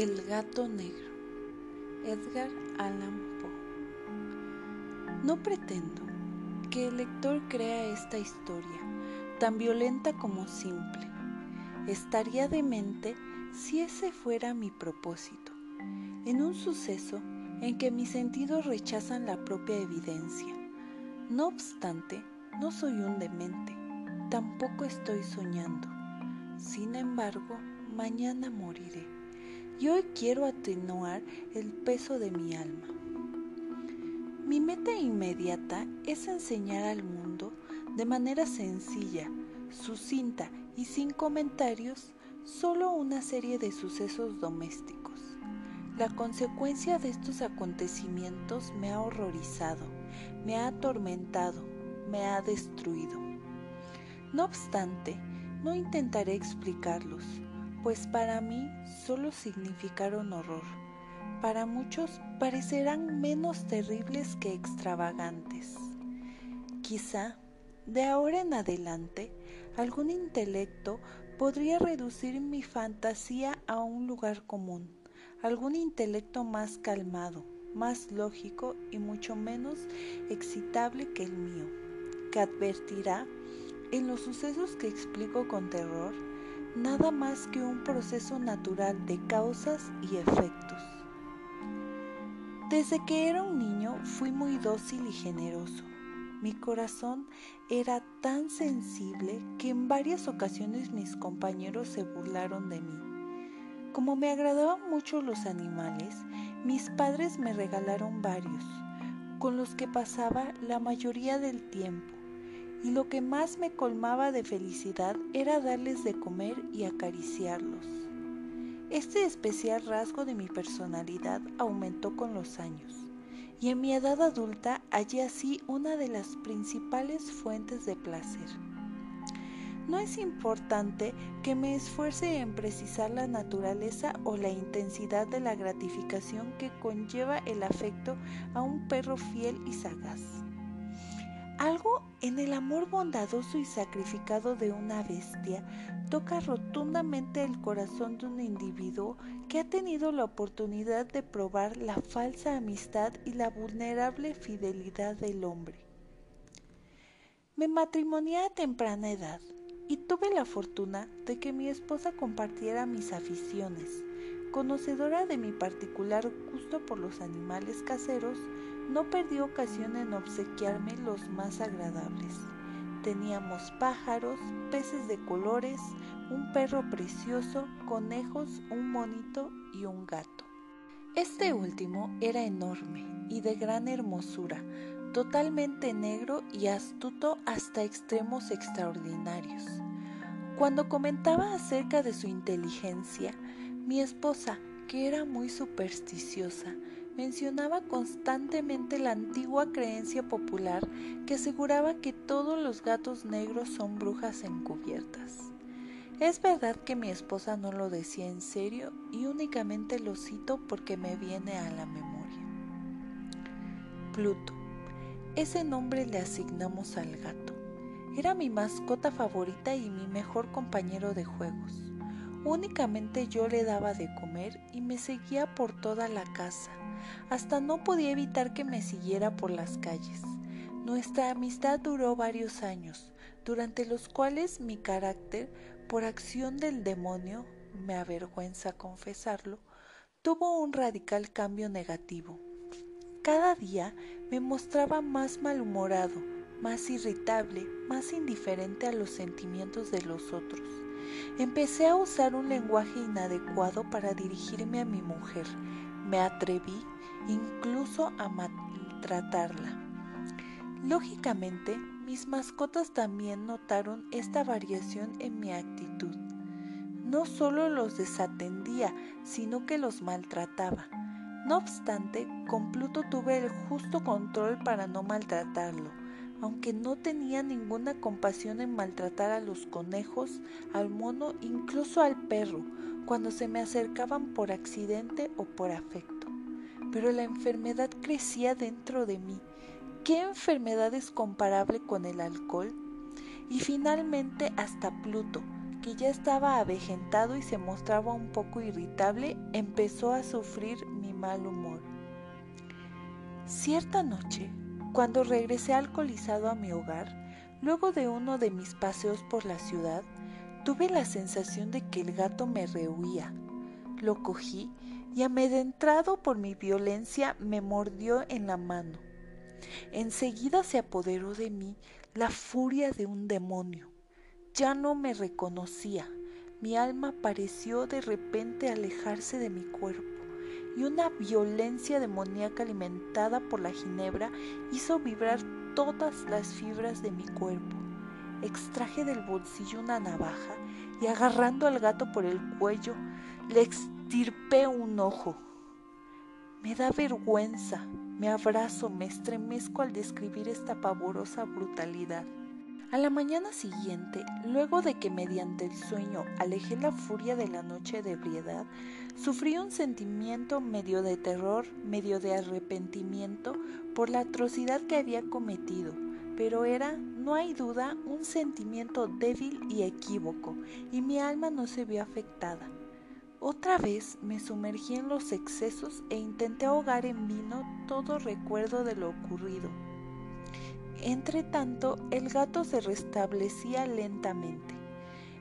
El gato negro. Edgar Allan Poe. No pretendo que el lector crea esta historia, tan violenta como simple. Estaría demente si ese fuera mi propósito, en un suceso en que mis sentidos rechazan la propia evidencia. No obstante, no soy un demente, tampoco estoy soñando. Sin embargo, mañana moriré y hoy quiero atenuar el peso de mi alma. Mi meta inmediata es enseñar al mundo de manera sencilla, sucinta y sin comentarios solo una serie de sucesos domésticos. La consecuencia de estos acontecimientos me ha horrorizado, me ha atormentado, me ha destruido. No obstante, no intentaré explicarlos, pues para mí solo significaron horror. Para muchos parecerán menos terribles que extravagantes. Quizá, de ahora en adelante, algún intelecto podría reducir mi fantasía a un lugar común, algún intelecto más calmado, más lógico y mucho menos excitable que el mío, que advertirá en los sucesos que explico con terror, nada más que un proceso natural de causas y efectos. Desde que era un niño fui muy dócil y generoso. Mi corazón era tan sensible que en varias ocasiones mis compañeros se burlaron de mí. Como me agradaban mucho los animales, mis padres me regalaron varios, con los que pasaba la mayoría del tiempo y lo que más me colmaba de felicidad era darles de comer y acariciarlos. Este especial rasgo de mi personalidad aumentó con los años, y en mi edad adulta hallé así una de las principales fuentes de placer. No es importante que me esfuerce en precisar la naturaleza o la intensidad de la gratificación que conlleva el afecto a un perro fiel y sagaz. Algo en el amor bondadoso y sacrificado de una bestia toca rotundamente el corazón de un individuo que ha tenido la oportunidad de probar la falsa amistad y la vulnerable fidelidad del hombre. Me matrimonié a temprana edad y tuve la fortuna de que mi esposa compartiera mis aficiones. Conocedora de mi particular gusto por los animales caseros, no perdió ocasión en obsequiarme los más agradables. Teníamos pájaros, peces de colores, un perro precioso, conejos, un monito y un gato. Este último era enorme y de gran hermosura, totalmente negro y astuto hasta extremos extraordinarios. Cuando comentaba acerca de su inteligencia, mi esposa, que era muy supersticiosa, mencionaba constantemente la antigua creencia popular que aseguraba que todos los gatos negros son brujas encubiertas. Es verdad que mi esposa no lo decía en serio y únicamente lo cito porque me viene a la memoria. Pluto. Ese nombre le asignamos al gato. Era mi mascota favorita y mi mejor compañero de juegos. Únicamente yo le daba de comer y me seguía por toda la casa hasta no podía evitar que me siguiera por las calles. Nuestra amistad duró varios años, durante los cuales mi carácter, por acción del demonio, me avergüenza confesarlo, tuvo un radical cambio negativo. Cada día me mostraba más malhumorado, más irritable, más indiferente a los sentimientos de los otros. Empecé a usar un lenguaje inadecuado para dirigirme a mi mujer, me atreví incluso a maltratarla. Lógicamente, mis mascotas también notaron esta variación en mi actitud. No solo los desatendía, sino que los maltrataba. No obstante, con Pluto tuve el justo control para no maltratarlo, aunque no tenía ninguna compasión en maltratar a los conejos, al mono, incluso al perro, cuando se me acercaban por accidente o por afecto. Pero la enfermedad crecía dentro de mí. ¿Qué enfermedad es comparable con el alcohol? Y finalmente hasta Pluto, que ya estaba avejentado y se mostraba un poco irritable, empezó a sufrir mi mal humor. Cierta noche, cuando regresé alcoholizado a mi hogar, luego de uno de mis paseos por la ciudad, tuve la sensación de que el gato me rehuía. Lo cogí y amedrentado por mi violencia me mordió en la mano. Enseguida se apoderó de mí la furia de un demonio. Ya no me reconocía. Mi alma pareció de repente alejarse de mi cuerpo y una violencia demoníaca alimentada por la ginebra hizo vibrar todas las fibras de mi cuerpo. Extraje del bolsillo una navaja y agarrando al gato por el cuello le extirpé un ojo. Me da vergüenza, me abrazo, me estremezco al describir esta pavorosa brutalidad. A la mañana siguiente, luego de que mediante el sueño alejé la furia de la noche de ebriedad, sufrí un sentimiento medio de terror, medio de arrepentimiento por la atrocidad que había cometido, pero era, no hay duda, un sentimiento débil y equívoco, y mi alma no se vio afectada. Otra vez me sumergí en los excesos e intenté ahogar en vino todo recuerdo de lo ocurrido. Entre tanto, el gato se restablecía lentamente.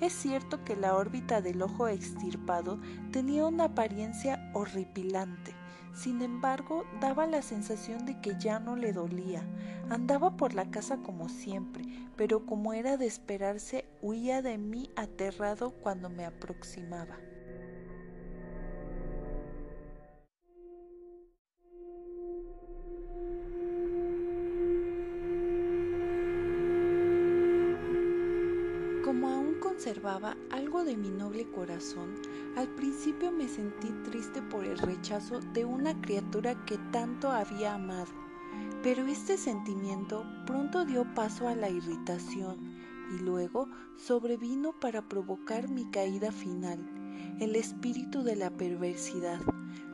Es cierto que la órbita del ojo extirpado tenía una apariencia horripilante. Sin embargo, daba la sensación de que ya no le dolía. Andaba por la casa como siempre, pero como era de esperarse, huía de mí aterrado cuando me aproximaba. Observaba algo de mi noble corazón, al principio me sentí triste por el rechazo de una criatura que tanto había amado, pero este sentimiento pronto dio paso a la irritación y luego sobrevino para provocar mi caída final, el espíritu de la perversidad.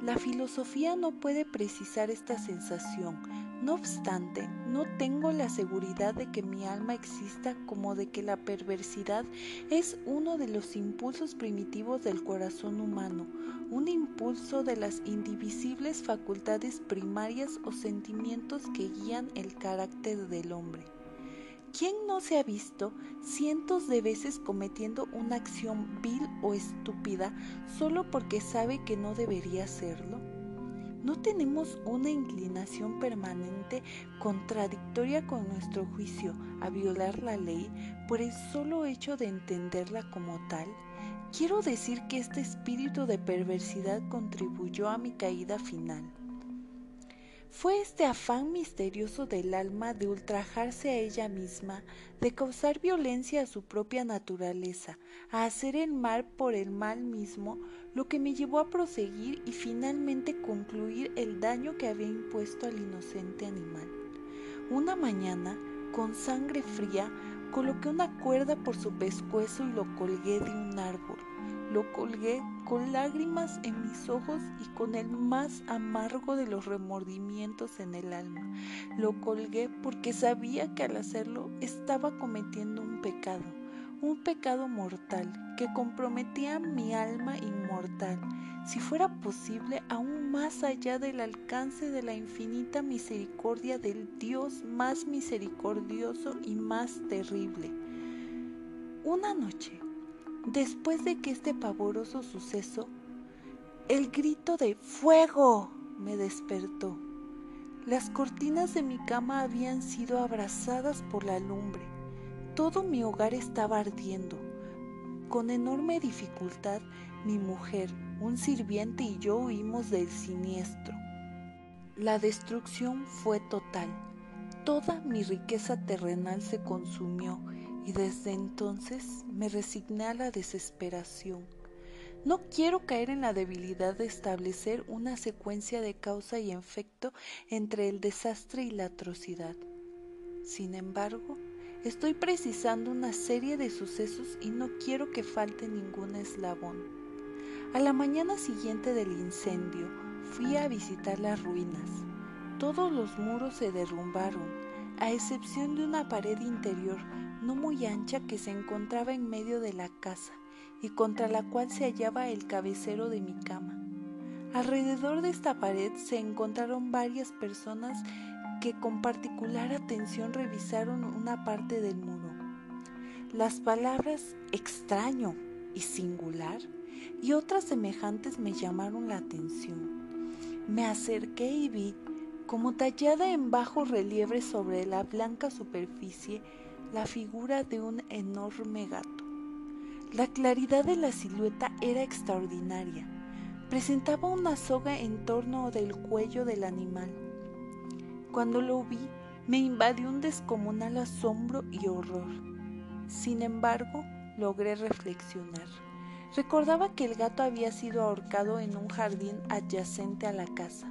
La filosofía no puede precisar esta sensación, no obstante, no tengo la seguridad de que mi alma exista como de que la perversidad es uno de los impulsos primitivos del corazón humano, un impulso de las indivisibles facultades primarias o sentimientos que guían el carácter del hombre. ¿Quién no se ha visto cientos de veces cometiendo una acción vil o estúpida solo porque sabe que no debería hacerlo? ¿No tenemos una inclinación permanente contradictoria con nuestro juicio a violar la ley por el solo hecho de entenderla como tal? Quiero decir que este espíritu de perversidad contribuyó a mi caída final. Fue este afán misterioso del alma de ultrajarse a ella misma, de causar violencia a su propia naturaleza, a hacer el mal por el mal mismo, lo que me llevó a proseguir y finalmente concluir el daño que había impuesto al inocente animal. Una mañana, con sangre fría, coloqué una cuerda por su pescuezo y lo colgué de un árbol. Lo colgué con lágrimas en mis ojos y con el más amargo de los remordimientos en el alma. Lo colgué porque sabía que al hacerlo estaba cometiendo un pecado, un pecado mortal que comprometía mi alma inmortal, si fuera posible aún más allá del alcance de la infinita misericordia del Dios más misericordioso y más terrible. Una noche, Después de que este pavoroso suceso, el grito de fuego me despertó. Las cortinas de mi cama habían sido abrazadas por la lumbre. Todo mi hogar estaba ardiendo. Con enorme dificultad, mi mujer, un sirviente y yo huimos del siniestro. La destrucción fue total. Toda mi riqueza terrenal se consumió y desde entonces me resigné a la desesperación. No quiero caer en la debilidad de establecer una secuencia de causa y efecto entre el desastre y la atrocidad. Sin embargo, estoy precisando una serie de sucesos y no quiero que falte ningún eslabón. A la mañana siguiente del incendio fui a visitar las ruinas. Todos los muros se derrumbaron, a excepción de una pared interior no muy ancha que se encontraba en medio de la casa y contra la cual se hallaba el cabecero de mi cama. Alrededor de esta pared se encontraron varias personas que con particular atención revisaron una parte del muro. Las palabras extraño y singular y otras semejantes me llamaron la atención. Me acerqué y vi, como tallada en bajo relieve sobre la blanca superficie, la figura de un enorme gato. La claridad de la silueta era extraordinaria presentaba una soga en torno del cuello del animal. Cuando lo vi, me invadió un descomunal asombro y horror. Sin embargo, logré reflexionar. Recordaba que el gato había sido ahorcado en un jardín adyacente a la casa.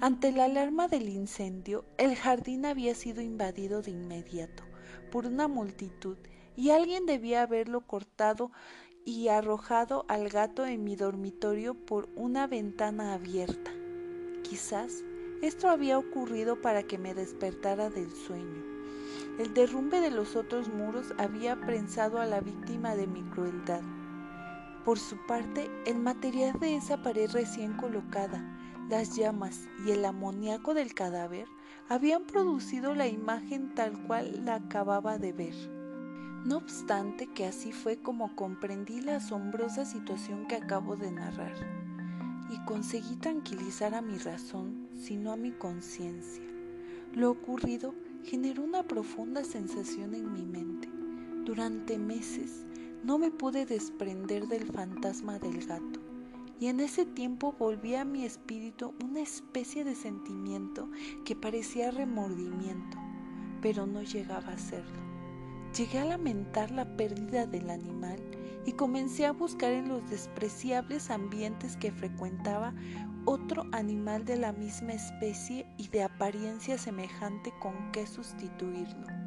Ante la alarma del incendio, el jardín había sido invadido de inmediato por una multitud y alguien debía haberlo cortado y arrojado al gato en mi dormitorio por una ventana abierta. Quizás esto había ocurrido para que me despertara del sueño. El derrumbe de los otros muros había prensado a la víctima de mi crueldad. Por su parte, el material de esa pared recién colocada, las llamas y el amoníaco del cadáver habían producido la imagen tal cual la acababa de ver. No obstante que así fue como comprendí la asombrosa situación que acabo de narrar y conseguí tranquilizar a mi razón, sino a mi conciencia. Lo ocurrido generó una profunda sensación en mi mente. Durante meses no me pude desprender del fantasma del gato y en ese tiempo volví a mi espíritu una especie de sentimiento que parecía remordimiento, pero no llegaba a serlo. Llegué a lamentar la pérdida del animal y comencé a buscar en los despreciables ambientes que frecuentaba otro animal de la misma especie y de apariencia semejante con que sustituirlo.